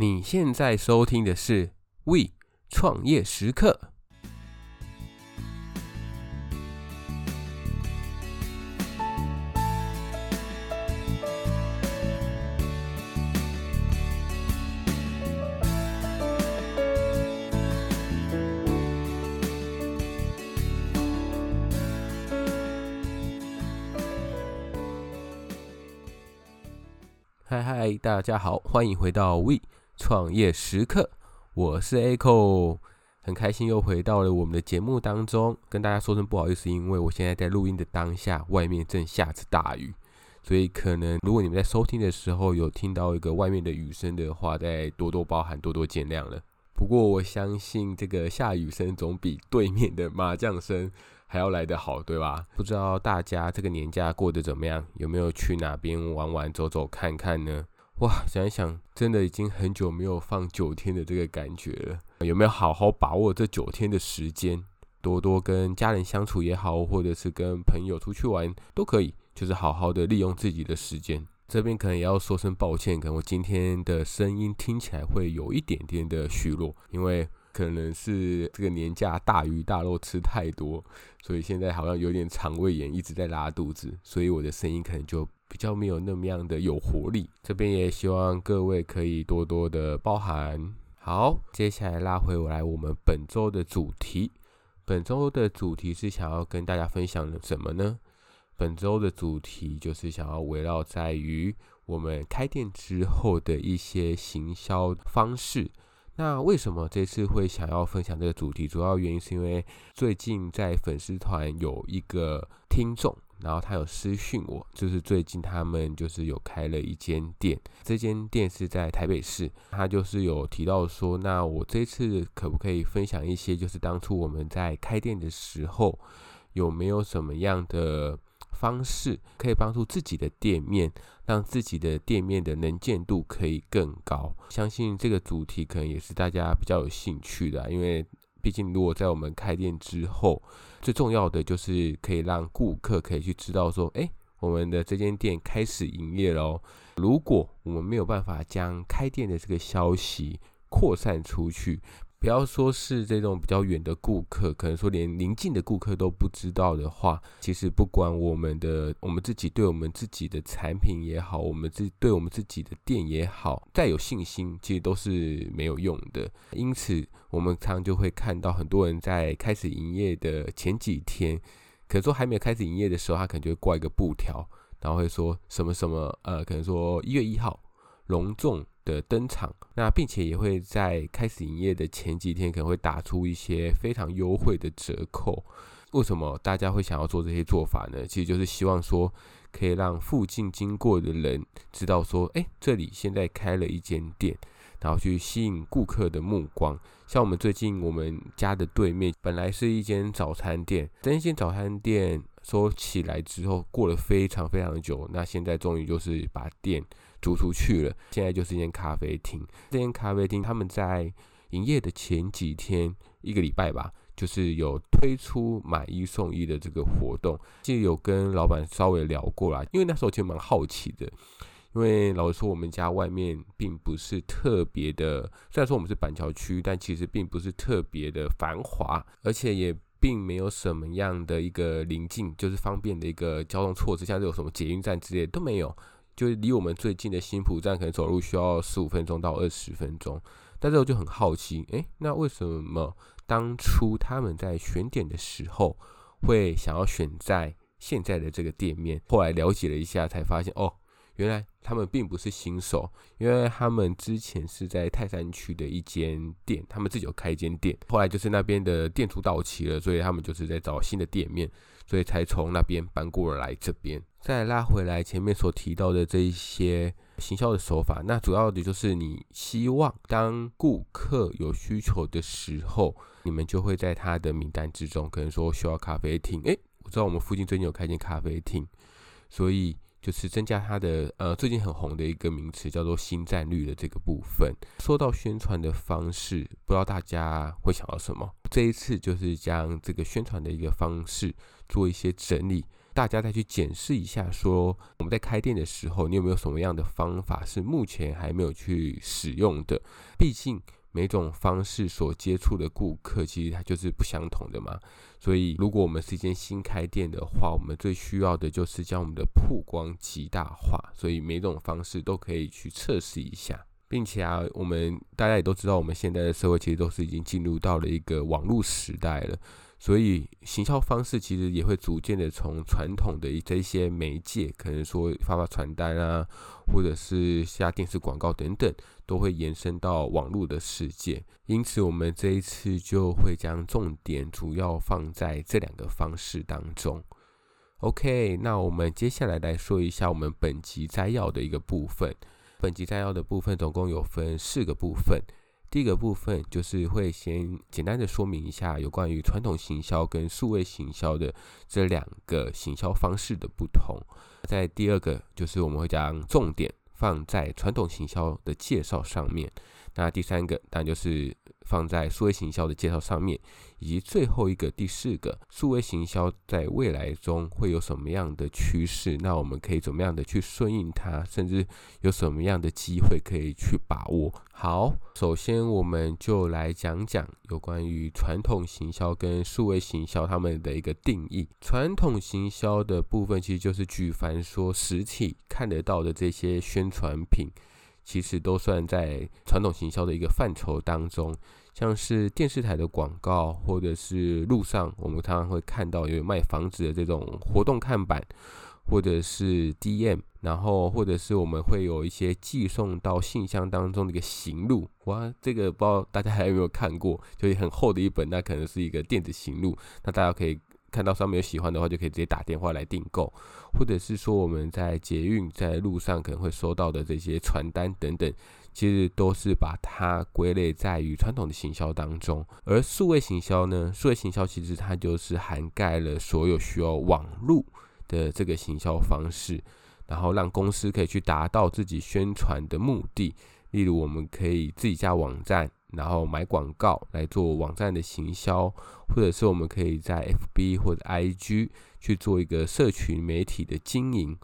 你现在收听的是 We 创业时刻。嗨嗨，大家好，欢迎回到 We 创业时刻，我是 Echo，很开心又回到了我们的节目当中，跟大家说声不好意思，因为我现在在录音的当下，外面正下着大雨，所以可能如果你们在收听的时候有听到一个外面的雨声的话，再多多包涵，多多见谅了。不过我相信这个下雨声总比对面的麻将声还要来得好，对吧？不知道大家这个年假过得怎么样？有没有去哪边玩玩、走走看看呢？哇，想一想，真的已经很久没有放九天的这个感觉了。有没有好好把握这九天的时间，多多跟家人相处也好，或者是跟朋友出去玩都可以，就是好好的利用自己的时间。这边可能也要说声抱歉，可能我今天的声音听起来会有一点点的虚弱，因为。可能是这个年假大鱼大肉吃太多，所以现在好像有点肠胃炎，一直在拉肚子，所以我的声音可能就比较没有那么样的有活力。这边也希望各位可以多多的包涵。好，接下来拉回我来，我们本周的主题。本周的主题是想要跟大家分享的什么呢？本周的主题就是想要围绕在于我们开店之后的一些行销方式。那为什么这次会想要分享这个主题？主要原因是因为最近在粉丝团有一个听众，然后他有私讯我，就是最近他们就是有开了一间店，这间店是在台北市，他就是有提到说，那我这次可不可以分享一些，就是当初我们在开店的时候有没有什么样的方式可以帮助自己的店面，让自己的店面的能见度可以更高。相信这个主题可能也是大家比较有兴趣的，因为毕竟如果在我们开店之后，最重要的就是可以让顾客可以去知道说，诶，我们的这间店开始营业喽。如果我们没有办法将开店的这个消息扩散出去，不要说是这种比较远的顾客，可能说连邻近的顾客都不知道的话，其实不管我们的我们自己对我们自己的产品也好，我们自对我们自己的店也好，再有信心，其实都是没有用的。因此，我们常常就会看到很多人在开始营业的前几天，可能说还没有开始营业的时候，他可能就会挂一个布条，然后会说什么什么呃，可能说一月一号隆重的登场，那并且也会在开始营业的前几天，可能会打出一些非常优惠的折扣。为什么大家会想要做这些做法呢？其实就是希望说，可以让附近经过的人知道说，诶，这里现在开了一间店，然后去吸引顾客的目光。像我们最近我们家的对面，本来是一间早餐店，这间早餐店说起来之后，过了非常非常久，那现在终于就是把店。租出去了，现在就是一间咖啡厅。这间咖啡厅他们在营业的前几天，一个礼拜吧，就是有推出买一送一的这个活动。就有跟老板稍微聊过啦，因为那时候其实蛮好奇的。因为老实说，我们家外面并不是特别的，虽然说我们是板桥区，但其实并不是特别的繁华，而且也并没有什么样的一个临近，就是方便的一个交通措施，像是有什么捷运站之类的都没有。就是离我们最近的新埔站，可能走路需要十五分钟到二十分钟。但是我就很好奇，诶，那为什么当初他们在选点的时候，会想要选在现在的这个店面？后来了解了一下，才发现哦，原来他们并不是新手，因为他们之前是在泰山区的一间店，他们自己有开一间店，后来就是那边的店租到期了，所以他们就是在找新的店面，所以才从那边搬过来这边。再拉回来前面所提到的这一些行销的手法，那主要的就是你希望当顾客有需求的时候，你们就会在他的名单之中，可能说需要咖啡厅，诶，我知道我们附近最近有开间咖啡厅，所以就是增加它的呃最近很红的一个名词叫做新占率的这个部分。说到宣传的方式，不知道大家会想到什么？这一次就是将这个宣传的一个方式做一些整理。大家再去检视一下，说我们在开店的时候，你有没有什么样的方法是目前还没有去使用的？毕竟每种方式所接触的顾客，其实它就是不相同的嘛。所以，如果我们是一间新开店的话，我们最需要的就是将我们的曝光极大化。所以，每种方式都可以去测试一下。并且啊，我们大家也都知道，我们现在的社会其实都是已经进入到了一个网络时代了，所以行销方式其实也会逐渐的从传统的这些媒介，可能说发发传单啊，或者是下电视广告等等，都会延伸到网络的世界。因此，我们这一次就会将重点主要放在这两个方式当中。OK，那我们接下来来说一下我们本集摘要的一个部分。本集摘要的部分总共有分四个部分。第一个部分就是会先简单的说明一下有关于传统行销跟数位行销的这两个行销方式的不同。在第二个就是我们会将重点放在传统行销的介绍上面。那第三个当然就是放在数位行销的介绍上面，以及最后一个第四个数位行销在未来中会有什么样的趋势？那我们可以怎么样的去顺应它，甚至有什么样的机会可以去把握？好，首先我们就来讲讲有关于传统行销跟数位行销他们的一个定义。传统行销的部分其实就是举凡说实体看得到的这些宣传品。其实都算在传统行销的一个范畴当中，像是电视台的广告，或者是路上我们常常会看到有卖房子的这种活动看板，或者是 DM，然后或者是我们会有一些寄送到信箱当中的一个行录，哇，这个不知道大家还有没有看过，就是很厚的一本，那可能是一个电子行录，那大家可以。看到上面有喜欢的话，就可以直接打电话来订购，或者是说我们在捷运在路上可能会收到的这些传单等等，其实都是把它归类在于传统的行销当中。而数位行销呢，数位行销其实它就是涵盖了所有需要网络的这个行销方式，然后让公司可以去达到自己宣传的目的。例如，我们可以自己架网站。然后买广告来做网站的行销，或者是我们可以在 FB 或者 IG 去做一个社群媒体的经营。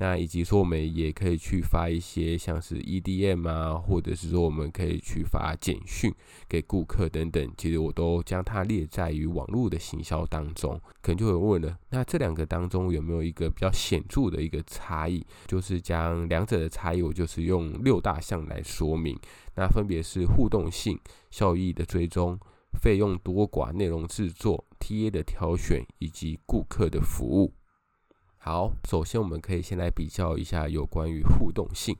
那以及说，我们也可以去发一些像是 EDM 啊，或者是说我们可以去发简讯给顾客等等。其实我都将它列在于网络的行销当中。可能就会问了，那这两个当中有没有一个比较显著的一个差异？就是将两者的差异，我就是用六大项来说明。那分别是互动性、效益的追踪、费用多寡、内容制作、TA 的挑选以及顾客的服务。好，首先我们可以先来比较一下有关于互动性。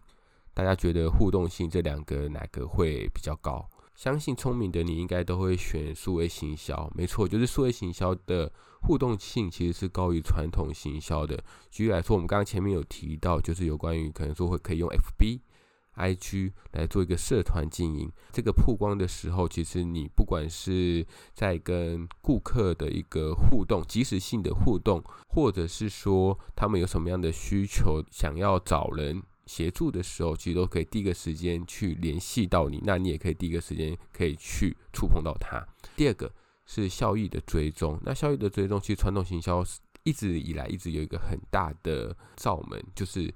大家觉得互动性这两个哪个会比较高？相信聪明的你应该都会选数位行销。没错，就是数位行销的互动性其实是高于传统行销的。举例来说，我们刚刚前面有提到，就是有关于可能说会可以用 FB。IG 来做一个社团经营，这个曝光的时候，其实你不管是在跟顾客的一个互动，即时性的互动，或者是说他们有什么样的需求，想要找人协助的时候，其实都可以第一个时间去联系到你，那你也可以第一个时间可以去触碰到他。第二个是效益的追踪，那效益的追踪，其实传统行销一直以来一直有一个很大的罩门，就是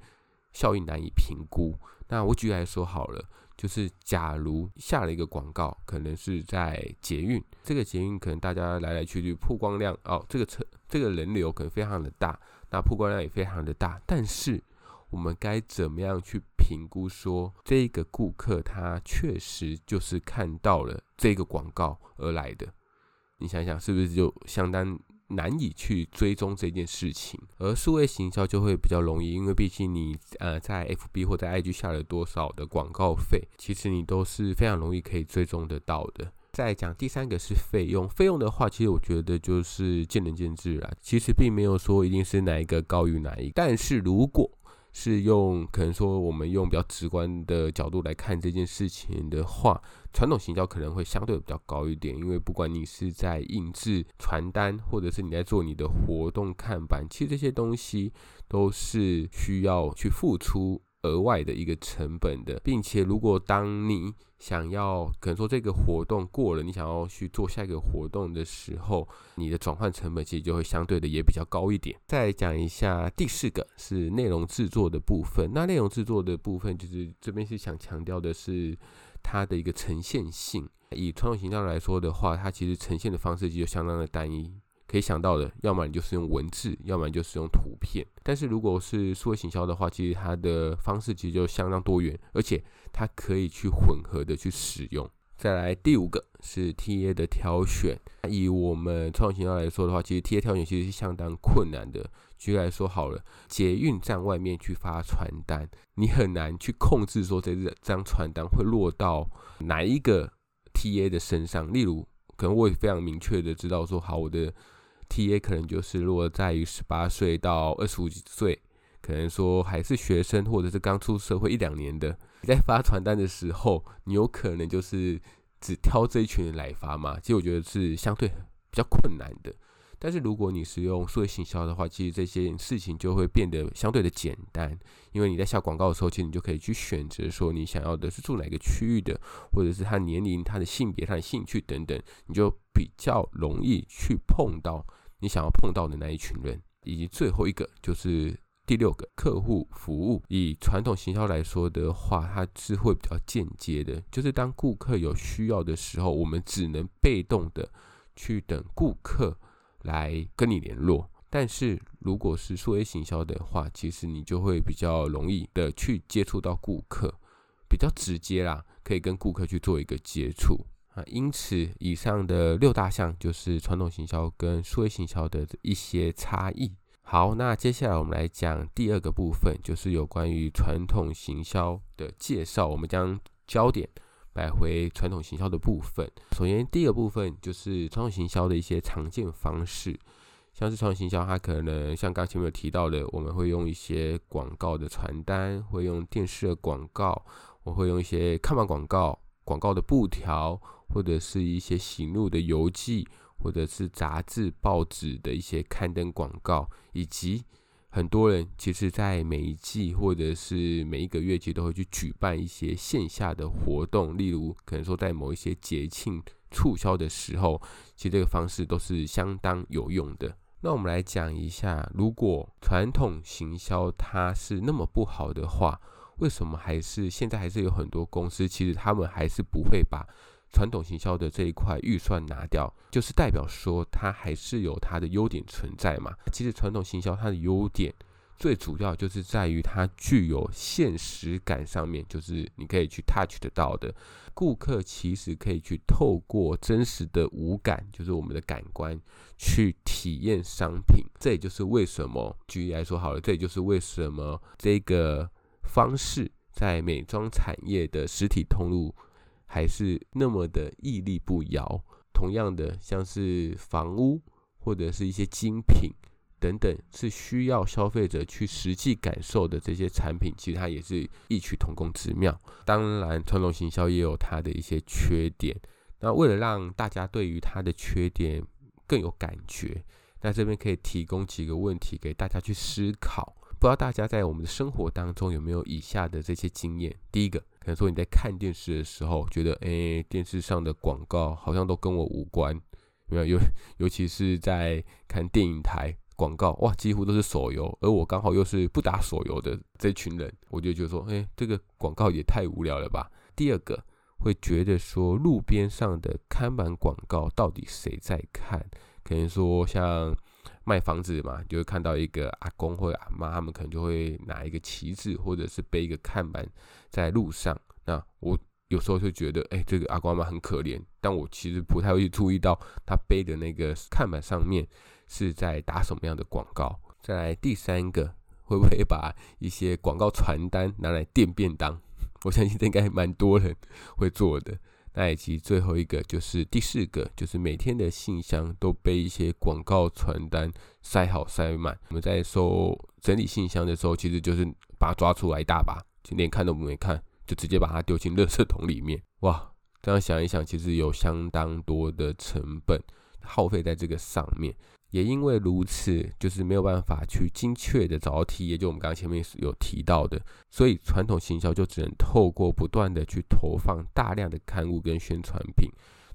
效益难以评估。那我举例来说好了，就是假如下了一个广告，可能是在捷运，这个捷运可能大家来来去去，曝光量哦，这个车这个人流可能非常的大，那曝光量也非常的大，但是我们该怎么样去评估说这个顾客他确实就是看到了这个广告而来的？你想想是不是就相当？难以去追踪这件事情，而数位行销就会比较容易，因为毕竟你呃在 FB 或在 IG 下了多少的广告费，其实你都是非常容易可以追踪得到的。再讲第三个是费用，费用的话，其实我觉得就是见仁见智啦，其实并没有说一定是哪一个高于哪一个，但是如果是用可能说我们用比较直观的角度来看这件事情的话，传统行销可能会相对比较高一点，因为不管你是在印制传单，或者是你在做你的活动看板，其实这些东西都是需要去付出额外的一个成本的，并且如果当你想要可能说这个活动过了，你想要去做下一个活动的时候，你的转换成本其实就会相对的也比较高一点。再讲一下第四个是内容制作的部分，那内容制作的部分就是这边是想强调的是它的一个呈现性。以传统形象来说的话，它其实呈现的方式就相当的单一。可以想到的，要么你就是用文字，要么你就是用图片。但是如果是数位行销的话，其实它的方式其实就相当多元，而且它可以去混合的去使用。再来第五个是 TA 的挑选。以我们创新来说的话，其实 TA 挑选其实是相当困难的。举例来说好了，捷运站外面去发传单，你很难去控制说这张传单会落到哪一个 TA 的身上。例如，可能我也非常明确的知道说，好，我的。TA 可能就是落在于十八岁到二十五岁，可能说还是学生或者是刚出社会一两年的。你在发传单的时候，你有可能就是只挑这一群人来发嘛？其实我觉得是相对比较困难的。但是如果你使用数位行销的话，其实这些事情就会变得相对的简单，因为你在下广告的时候，其实你就可以去选择说你想要的是住哪个区域的，或者是他年龄、他的性别、他的兴趣等等，你就比较容易去碰到你想要碰到的那一群人。以及最后一个就是第六个客户服务，以传统行销来说的话，它是会比较间接的，就是当顾客有需要的时候，我们只能被动的去等顾客。来跟你联络，但是如果是数位行销的话，其实你就会比较容易的去接触到顾客，比较直接啦，可以跟顾客去做一个接触啊。因此，以上的六大项就是传统行销跟数位行销的一些差异。好，那接下来我们来讲第二个部分，就是有关于传统行销的介绍。我们将焦点。摆回传统行销的部分，首先第一个部分就是传统行销的一些常见方式，像是传统行销，它可能像刚前面有提到的，我们会用一些广告的传单，会用电视的广告，我会用一些看板广告、广告的布条，或者是一些行路的游记，或者是杂志、报纸的一些刊登广告，以及。很多人其实，在每一季或者是每一个月，其实都会去举办一些线下的活动，例如可能说在某一些节庆促销的时候，其实这个方式都是相当有用的。那我们来讲一下，如果传统行销它是那么不好的话，为什么还是现在还是有很多公司，其实他们还是不会把。传统行销的这一块预算拿掉，就是代表说它还是有它的优点存在嘛。其实传统行销它的优点最主要就是在于它具有现实感上面，就是你可以去 touch 得到的。顾客其实可以去透过真实的五感，就是我们的感官去体验商品。这也就是为什么，举例来说好了，这也就是为什么这个方式在美妆产业的实体通路。还是那么的屹立不摇。同样的，像是房屋或者是一些精品等等，是需要消费者去实际感受的这些产品，其实它也是异曲同工之妙。当然，传统行销也有它的一些缺点。那为了让大家对于它的缺点更有感觉，那这边可以提供几个问题给大家去思考。不知道大家在我们的生活当中有没有以下的这些经验？第一个。可能说你在看电视的时候，觉得哎、欸，电视上的广告好像都跟我无关，没有，尤尤其是在看电影台广告，哇，几乎都是手游，而我刚好又是不打手游的这群人，我就觉得说，哎、欸，这个广告也太无聊了吧。第二个会觉得说，路边上的看板广告到底谁在看？可能说像。卖房子嘛，就会看到一个阿公或者阿妈，他们可能就会拿一个旗子，或者是背一个看板在路上。那我有时候就觉得，哎、这个阿公阿妈很可怜，但我其实不太会注意到他背的那个看板上面是在打什么样的广告。再来第三个，会不会把一些广告传单拿来垫便当？我相信这应该蛮多人会做的。那以及最后一个就是第四个，就是每天的信箱都被一些广告传单塞好塞满。我们在收整理信箱的时候，其实就是把它抓出来一大把，就连看都没看，就直接把它丢进垃圾桶里面。哇，这样想一想，其实有相当多的成本耗费在这个上面。也因为如此，就是没有办法去精确的找到 TA，也就我们刚刚前面有提到的，所以传统行销就只能透过不断的去投放大量的刊物跟宣传品，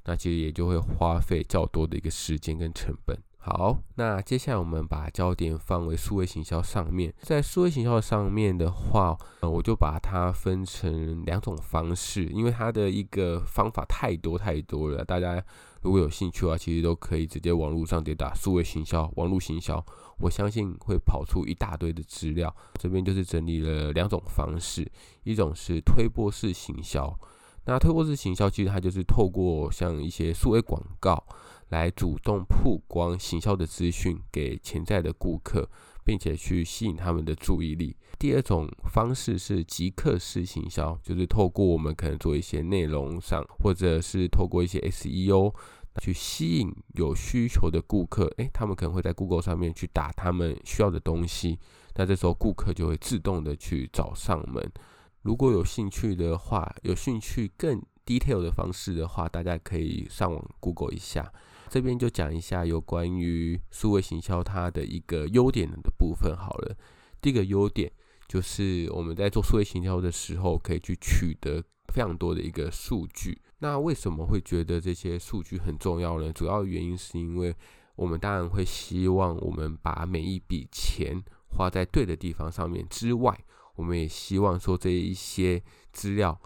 那其实也就会花费较多的一个时间跟成本。好，那接下来我们把焦点放为数位行销上面，在数位行销上面的话，呃，我就把它分成两种方式，因为它的一个方法太多太多了，大家如果有兴趣的话，其实都可以直接网络上直接打数位行销、网络行销，我相信会跑出一大堆的资料。这边就是整理了两种方式，一种是推播式行销，那推播式行销其实它就是透过像一些数位广告。来主动曝光行销的资讯给潜在的顾客，并且去吸引他们的注意力。第二种方式是即刻式行销，就是透过我们可能做一些内容上，或者是透过一些 SEO 去吸引有需求的顾客。诶，他们可能会在 Google 上面去打他们需要的东西，那这时候顾客就会自动的去找上门。如果有兴趣的话，有兴趣更 detail 的方式的话，大家可以上网 Google 一下。这边就讲一下有关于数位行销它的一个优点的部分好了。第一个优点就是我们在做数位行销的时候，可以去取得非常多的一个数据。那为什么会觉得这些数据很重要呢？主要原因是因为我们当然会希望我们把每一笔钱花在对的地方上面之外，我们也希望说这一些资料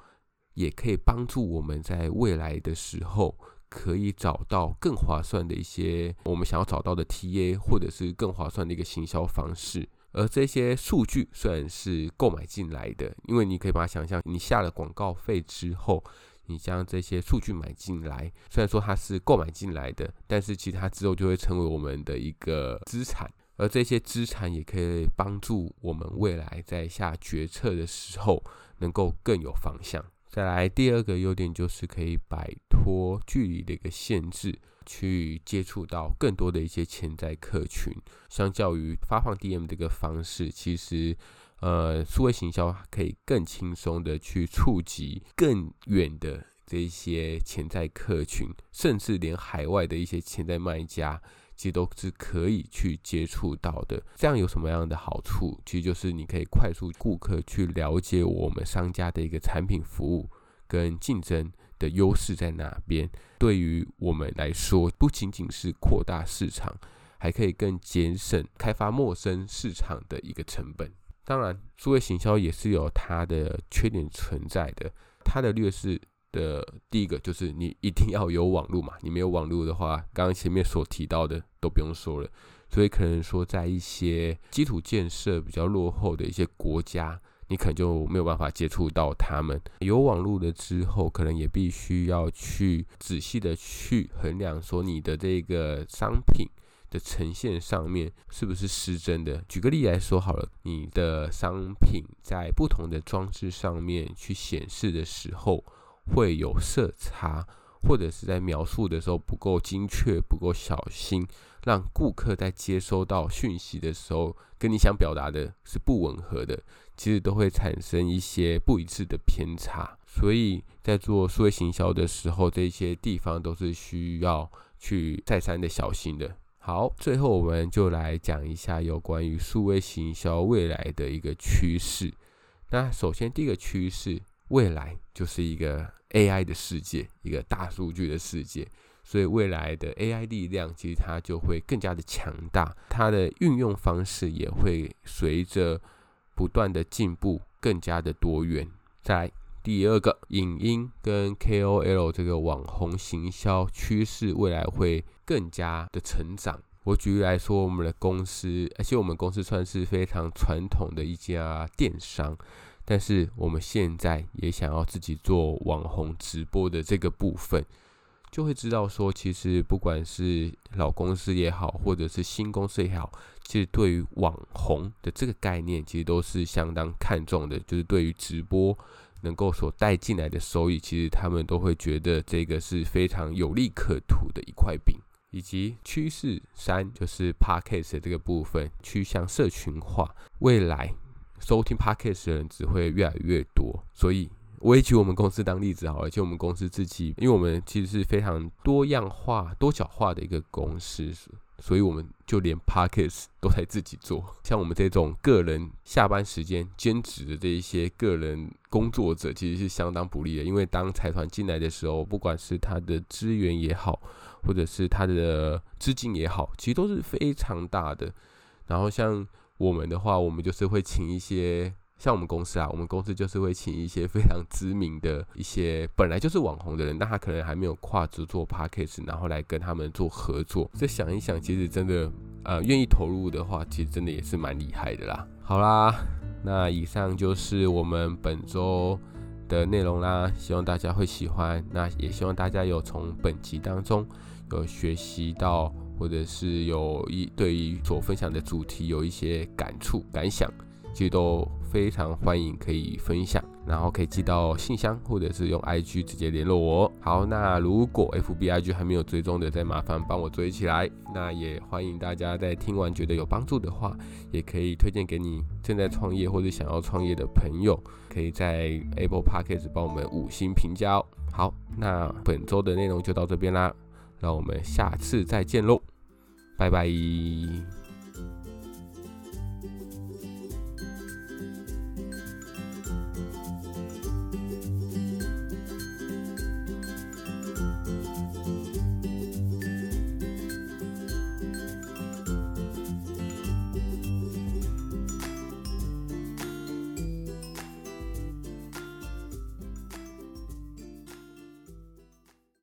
也可以帮助我们在未来的时候。可以找到更划算的一些我们想要找到的 TA，或者是更划算的一个行销方式。而这些数据虽然是购买进来的，因为你可以把它想象，你下了广告费之后，你将这些数据买进来，虽然说它是购买进来的，但是其实它之后就会成为我们的一个资产。而这些资产也可以帮助我们未来在下决策的时候能够更有方向。再来第二个优点就是可以摆脱距离的一个限制，去接触到更多的一些潜在客群。相较于发放 DM 这个方式，其实呃，数位行销可以更轻松的去触及更远的这些潜在客群，甚至连海外的一些潜在卖家。其实都是可以去接触到的，这样有什么样的好处？其实就是你可以快速顾客去了解我们商家的一个产品服务跟竞争的优势在哪边。对于我们来说，不仅仅是扩大市场，还可以更节省开发陌生市场的一个成本。当然，数位行销也是有它的缺点存在的，它的劣势。的第一个就是你一定要有网络嘛，你没有网络的话，刚刚前面所提到的都不用说了。所以可能说，在一些基础建设比较落后的一些国家，你可能就没有办法接触到他们。有网络了之后，可能也必须要去仔细的去衡量，说你的这个商品的呈现上面是不是失真的。举个例来说好了，你的商品在不同的装置上面去显示的时候。会有色差，或者是在描述的时候不够精确、不够小心，让顾客在接收到讯息的时候，跟你想表达的是不吻合的，其实都会产生一些不一致的偏差。所以在做数位行销的时候，这些地方都是需要去再三的小心的。好，最后我们就来讲一下有关于数位行销未来的一个趋势。那首先第一个趋势。未来就是一个 AI 的世界，一个大数据的世界，所以未来的 AI 力量其实它就会更加的强大，它的运用方式也会随着不断的进步更加的多元。再来第二个，影音跟 KOL 这个网红行销趋势未来会更加的成长。我举例来说，我们的公司，而且我们公司算是非常传统的一家电商。但是我们现在也想要自己做网红直播的这个部分，就会知道说，其实不管是老公司也好，或者是新公司也好，其实对于网红的这个概念，其实都是相当看重的。就是对于直播能够所带进来的收益，其实他们都会觉得这个是非常有利可图的一块饼。以及趋势三，就是 Podcast 这个部分趋向社群化，未来。收听 Podcast 的人只会越来越多，所以我也举我们公司当例子好了。就我们公司自己，因为我们其实是非常多样化、多角化的一个公司，所以我们就连 Podcast 都在自己做。像我们这种个人下班时间兼职的这一些个人工作者，其实是相当不利的。因为当财团进来的时候，不管是他的资源也好，或者是他的资金也好，其实都是非常大的。然后像我们的话，我们就是会请一些。像我们公司啊，我们公司就是会请一些非常知名的一些本来就是网红的人，但他可能还没有跨足做 podcast，然后来跟他们做合作。这想一想，其实真的，呃，愿意投入的话，其实真的也是蛮厉害的啦。好啦，那以上就是我们本周的内容啦，希望大家会喜欢。那也希望大家有从本集当中有学习到，或者是有一对于所分享的主题有一些感触感想。其实都非常欢迎，可以分享，然后可以寄到信箱，或者是用 IG 直接联络我。好，那如果 FB IG 还没有追踪的，再麻烦帮我追起来。那也欢迎大家在听完觉得有帮助的话，也可以推荐给你正在创业或者想要创业的朋友，可以在 Apple Podcast 帮我们五星评价哦。好，那本周的内容就到这边啦，那我们下次再见喽，拜拜。